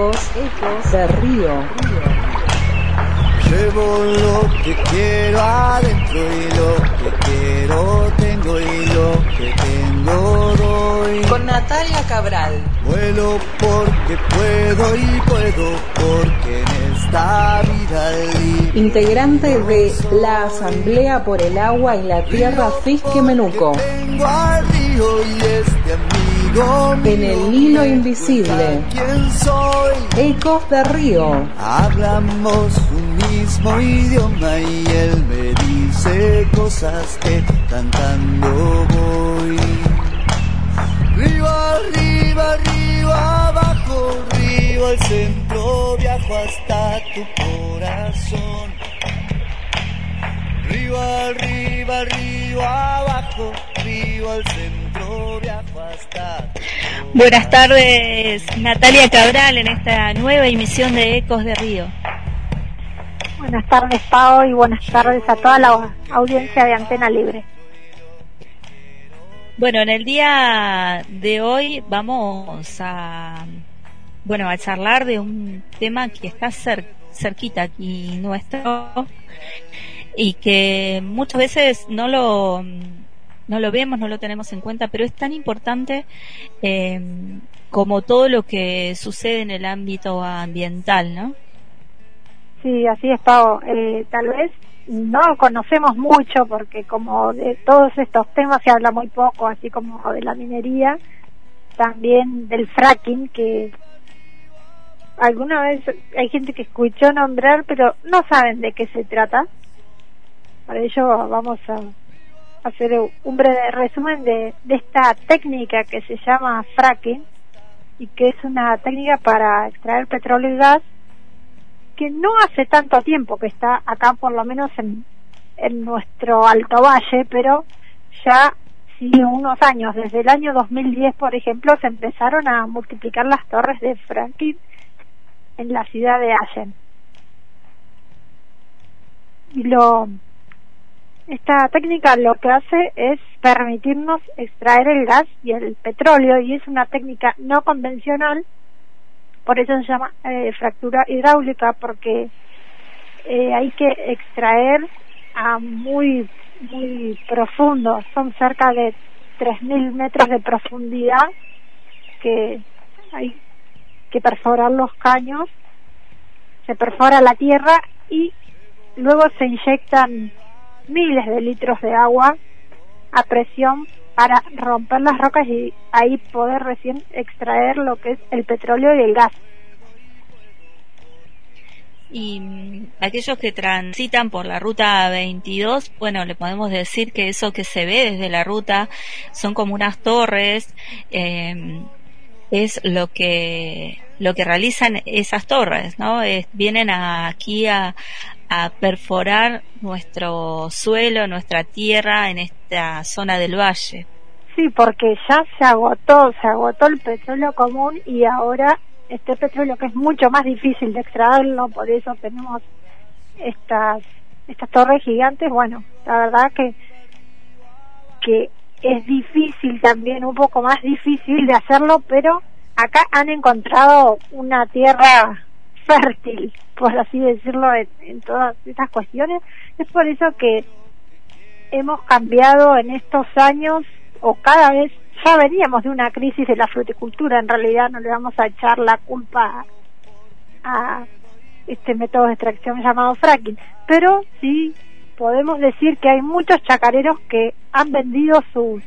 Ecos, ecos de río. Llevo lo que quiero adentro y lo que quiero tengo y lo que tengo doy. Con Natalia Cabral. Vuelo porque puedo y puedo porque en esta vida libre. Integrante de la Asamblea por el Agua y la Tierra Fisque Menuco. Tengo al río y este amigo En el hilo invisible. ¿Quién soy? Ecos de río. Hablamos un mismo idioma y él me dice cosas que cantando voy. Río arriba, río abajo, río al centro, viajo hasta tu corazón. Río arriba, río abajo, río al centro, Buenas tardes, Natalia Cabral, en esta nueva emisión de Ecos de Río. Buenas tardes, Pau, y buenas tardes a toda la audiencia de Antena Libre. Bueno, en el día de hoy vamos a, bueno, a charlar de un tema que está cer- cerquita aquí nuestro y que muchas veces no lo, no lo vemos, no lo tenemos en cuenta, pero es tan importante eh, como todo lo que sucede en el ámbito ambiental, ¿no? Sí, así es, Pau. Eh, tal vez no conocemos mucho porque como de todos estos temas se habla muy poco, así como de la minería, también del fracking, que alguna vez hay gente que escuchó nombrar, pero no saben de qué se trata. Para ello vamos a hacer un breve resumen de, de esta técnica que se llama fracking y que es una técnica para extraer petróleo y gas que no hace tanto tiempo que está acá, por lo menos en, en nuestro Alto Valle, pero ya sí unos años, desde el año 2010, por ejemplo, se empezaron a multiplicar las torres de fracking en la ciudad de Allen. Y lo esta técnica lo que hace es permitirnos extraer el gas y el petróleo y es una técnica no convencional por eso se llama eh, fractura hidráulica porque eh, hay que extraer a muy muy profundo son cerca de 3.000 metros de profundidad que hay que perforar los caños se perfora la tierra y luego se inyectan miles de litros de agua a presión para romper las rocas y ahí poder recién extraer lo que es el petróleo y el gas. Y mm, aquellos que transitan por la ruta 22, bueno, le podemos decir que eso que se ve desde la ruta son como unas torres, eh, es lo que lo que realizan esas torres, ¿no? Es- vienen aquí a, a perforar nuestro suelo, nuestra tierra en esta zona del valle. Sí, porque ya se agotó, se agotó el petróleo común y ahora este petróleo que es mucho más difícil de extraerlo, por eso tenemos estas estas torres gigantes, bueno, la verdad que que es difícil también, un poco más difícil de hacerlo, pero acá han encontrado una tierra fértil, por así decirlo, en, en todas estas cuestiones. Es por eso que hemos cambiado en estos años, o cada vez, ya veníamos de una crisis de la fruticultura, en realidad no le vamos a echar la culpa a este método de extracción llamado fracking, pero sí podemos decir que hay muchos chacareros que han vendido sus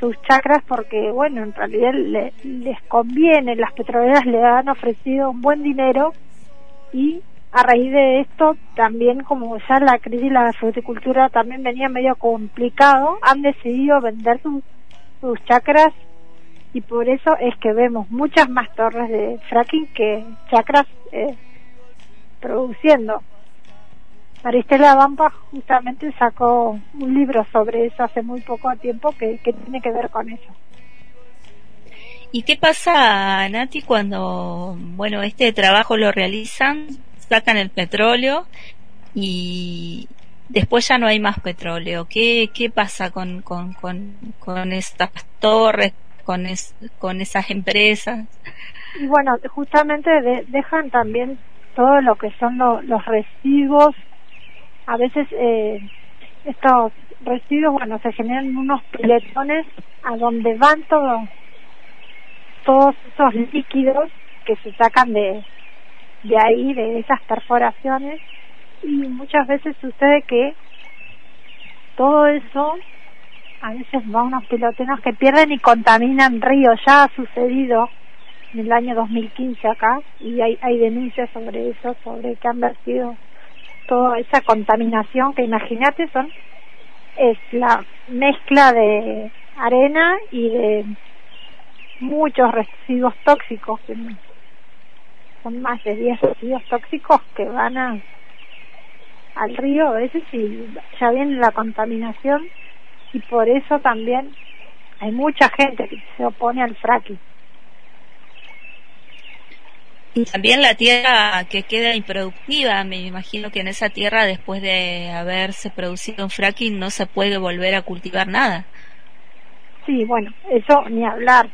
sus chacras porque bueno en realidad le- les conviene las petroleras le han ofrecido un buen dinero y a raíz de esto también como ya la crisis la fruticultura también venía medio complicado han decidido vender sus sus chacras y por eso es que vemos muchas más torres de fracking que chacras eh, produciendo Maristela Bampa justamente sacó un libro sobre eso hace muy poco tiempo que, que tiene que ver con eso. ¿Y qué pasa, Nati, cuando, bueno, este trabajo lo realizan, sacan el petróleo y después ya no hay más petróleo? ¿Qué, qué pasa con, con, con, con estas torres, con, es- con esas empresas? y bueno, justamente dejan también todo lo que son los residuos. A veces eh, estos residuos, bueno, se generan unos piletones a donde van todos todos esos líquidos que se sacan de, de ahí, de esas perforaciones. Y muchas veces sucede que todo eso a veces va a unos pilotenos que pierden y contaminan ríos. Ya ha sucedido en el año 2015 acá y hay, hay denuncias sobre eso, sobre que han vertido toda esa contaminación que imagínate son es la mezcla de arena y de muchos residuos tóxicos son más de 10 residuos tóxicos que van a, al río a veces y ya viene la contaminación y por eso también hay mucha gente que se opone al fracking y también la tierra que queda improductiva, me imagino que en esa tierra después de haberse producido un fracking no se puede volver a cultivar nada. Sí, bueno, eso ni hablar.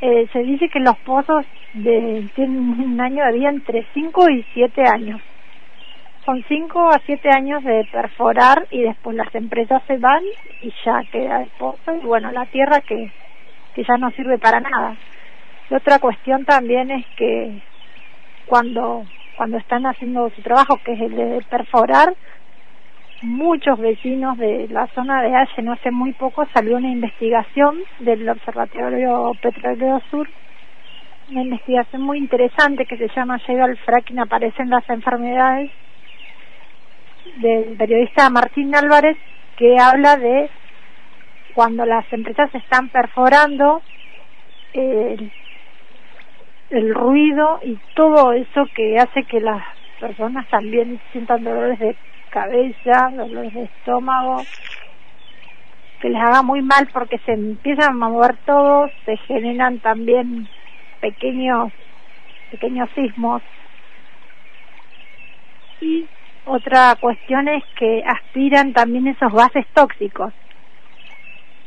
Eh, se dice que los pozos de, tienen un año de vida entre 5 y 7 años. Son 5 a 7 años de perforar y después las empresas se van y ya queda el pozo y bueno, la tierra que, que ya no sirve para nada. Y otra cuestión también es que cuando, cuando están haciendo su trabajo, que es el de perforar, muchos vecinos de la zona de Aye, no hace muy poco salió una investigación del Observatorio Petrolero Sur, una investigación muy interesante que se llama Llega al fracking, aparecen las enfermedades, del periodista Martín Álvarez, que habla de cuando las empresas están perforando, eh, el ruido y todo eso que hace que las personas también sientan dolores de cabeza, dolores de estómago, que les haga muy mal porque se empiezan a mover todos, se generan también pequeños pequeños sismos y otra cuestión es que aspiran también esos gases tóxicos.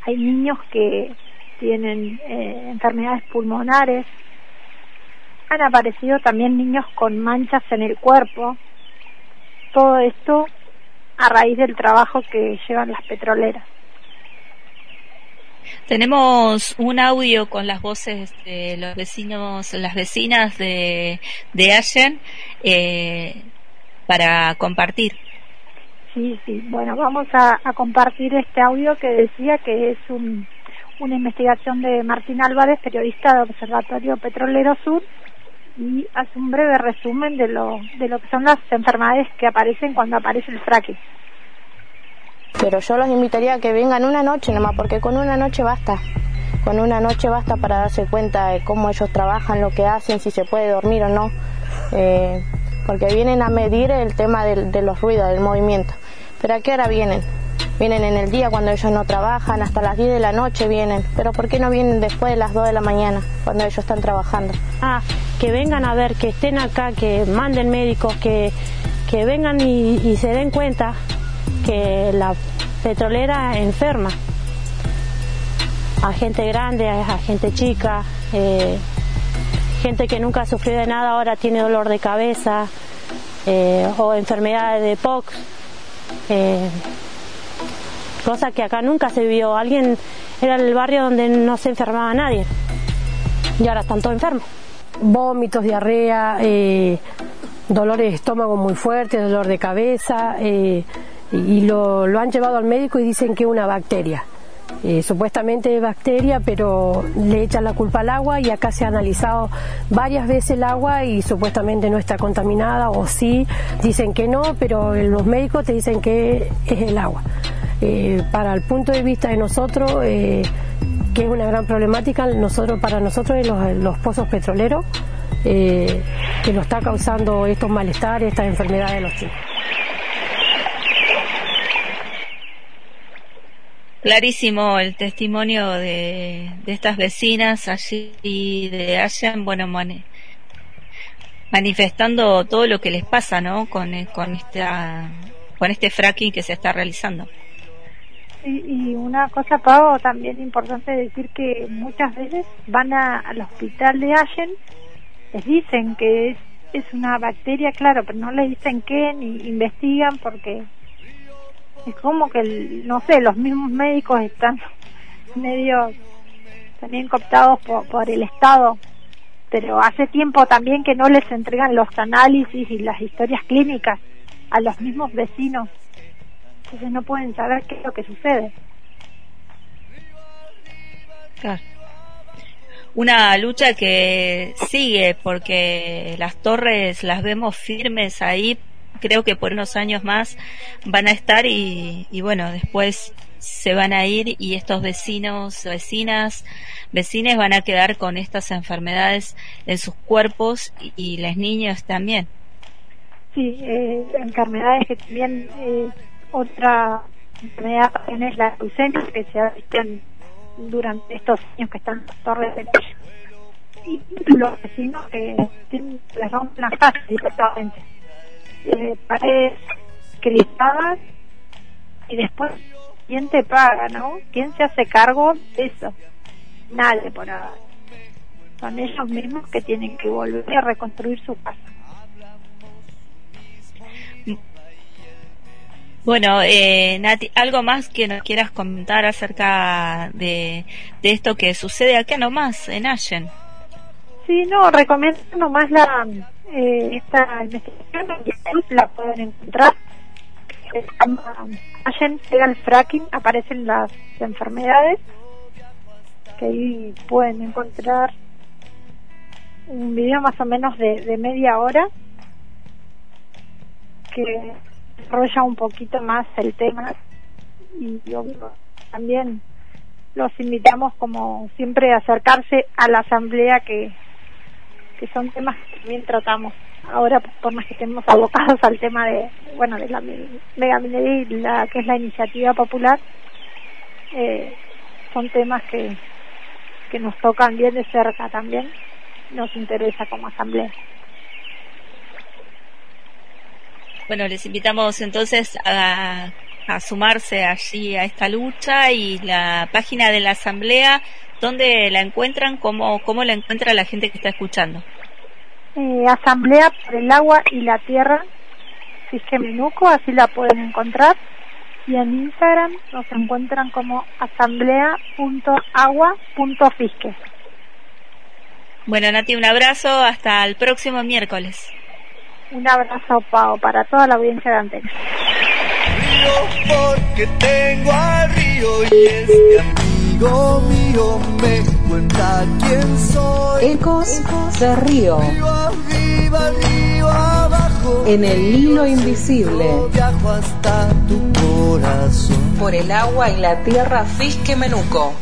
Hay niños que tienen eh, enfermedades pulmonares, han aparecido también niños con manchas en el cuerpo. Todo esto a raíz del trabajo que llevan las petroleras. Tenemos un audio con las voces de los vecinos, las vecinas de, de Allen eh, para compartir. Sí, sí. Bueno, vamos a, a, compartir este audio que decía que es un, una investigación de Martín Álvarez, periodista del Observatorio Petrolero Sur, y hace un breve resumen de lo, de lo que son las enfermedades que aparecen cuando aparece el fracking. Pero yo los invitaría a que vengan una noche nomás, porque con una noche basta. Con una noche basta para darse cuenta de cómo ellos trabajan, lo que hacen, si se puede dormir o no. Eh, porque vienen a medir el tema de, de los ruidos, del movimiento. Pero ¿a qué hora vienen? Vienen en el día cuando ellos no trabajan, hasta las 10 de la noche vienen. Pero ¿por qué no vienen después de las 2 de la mañana, cuando ellos están trabajando? Ah, que vengan a ver, que estén acá, que manden médicos, que, que vengan y, se den cuenta que la petrolera enferma. A gente grande, a gente chica, eh, gente que nunca sufrió de nada ahora tiene dolor de cabeza eh, o enfermedades de POX. Eh, cosa que acá nunca se vio. Alguien era el barrio donde no se enfermaba nadie y ahora están todos enfermos. Vómitos, diarrea, eh, dolores de estómago muy fuertes, dolor de cabeza eh, y lo, lo, han llevado al médico y dicen que es una bacteria. Eh, supuestamente es bacteria, pero le echan la culpa al agua y acá se ha analizado varias veces el agua y supuestamente no está contaminada o sí, dicen que no, pero los médicos te dicen que es el agua. Eh, para el punto de vista de nosotros, que es una gran problemática, nosotros para nosotros los, los pozos petroleros, eh, que nos está causando estos malestares, estas enfermedades de los chicos. Clarísimo el testimonio de, estas vecinas allí de Allen, bueno, manifestando todo lo que les pasa, ¿no? Con, con, esta, con este fracking que se está realizando. Y, una cosa, Pau, también importante decir que muchas veces van al hospital de Allen les dicen que es, es una bacteria, claro, pero no les dicen qué ni investigan porque es como que, no sé, los mismos médicos están medio también cooptados por, por el Estado, pero hace tiempo también que no les entregan los análisis y las historias clínicas a los mismos vecinos, entonces no pueden saber qué es lo que sucede. Una lucha que sigue porque las torres las vemos firmes ahí, creo que por unos años más van a estar y, bueno, después se van a ir y estos vecinos, vecinas, vecines van a quedar con estas enfermedades en sus cuerpos y, y las niñas también. Sí, eh, enfermedades que también eh, otra enfermedad es la leucemia que se ha durante estos años que están las torres de y los vecinos que les rompen casas directamente eh, paredes crispadas y después quién te paga, ¿no? ¿Quién se hace cargo de eso? Nadie por ahora. Son ellos mismos que tienen que volver a reconstruir su casa. Bueno, eh, Nati, ¿algo más que nos quieras comentar acerca de, de esto que sucede acá nomás, en Allen? Sí, no, recomiendo nomás la eh, esta investigación la pueden encontrar. Allen pega el fracking, aparecen las enfermedades, que ahí pueden encontrar un video más o menos de, de media hora que desarrolla un poquito más el tema y obvio, también los invitamos como siempre a acercarse a la asamblea que, que son temas que también tratamos ahora por más que estemos abocados al tema de bueno de la me- megaminería y la que es la iniciativa popular. Eh, son temas que que nos tocan bien de cerca también nos interesa como asamblea Bueno, les invitamos entonces a, a sumarse allí a esta lucha y la página de la asamblea, ¿dónde la encuentran? ¿Cómo, cómo la encuentra la gente que está escuchando? eh, asamblea por el agua y la tierra Fisque Menuco así la pueden encontrar y en Instagram nos encuentran como asamblea.agua.fisque Bueno, Nati, un abrazo, hasta el próximo miércoles. Un abrazo Pau para toda la audiencia de Antena río porque tengo al río y este amigo mío me cuenta quién soy. Ecos de Río, Río arriba, río abajo. en el hilo invisible, Yo viajo hasta tu corazón. por el agua y la tierra Fisque Menuco.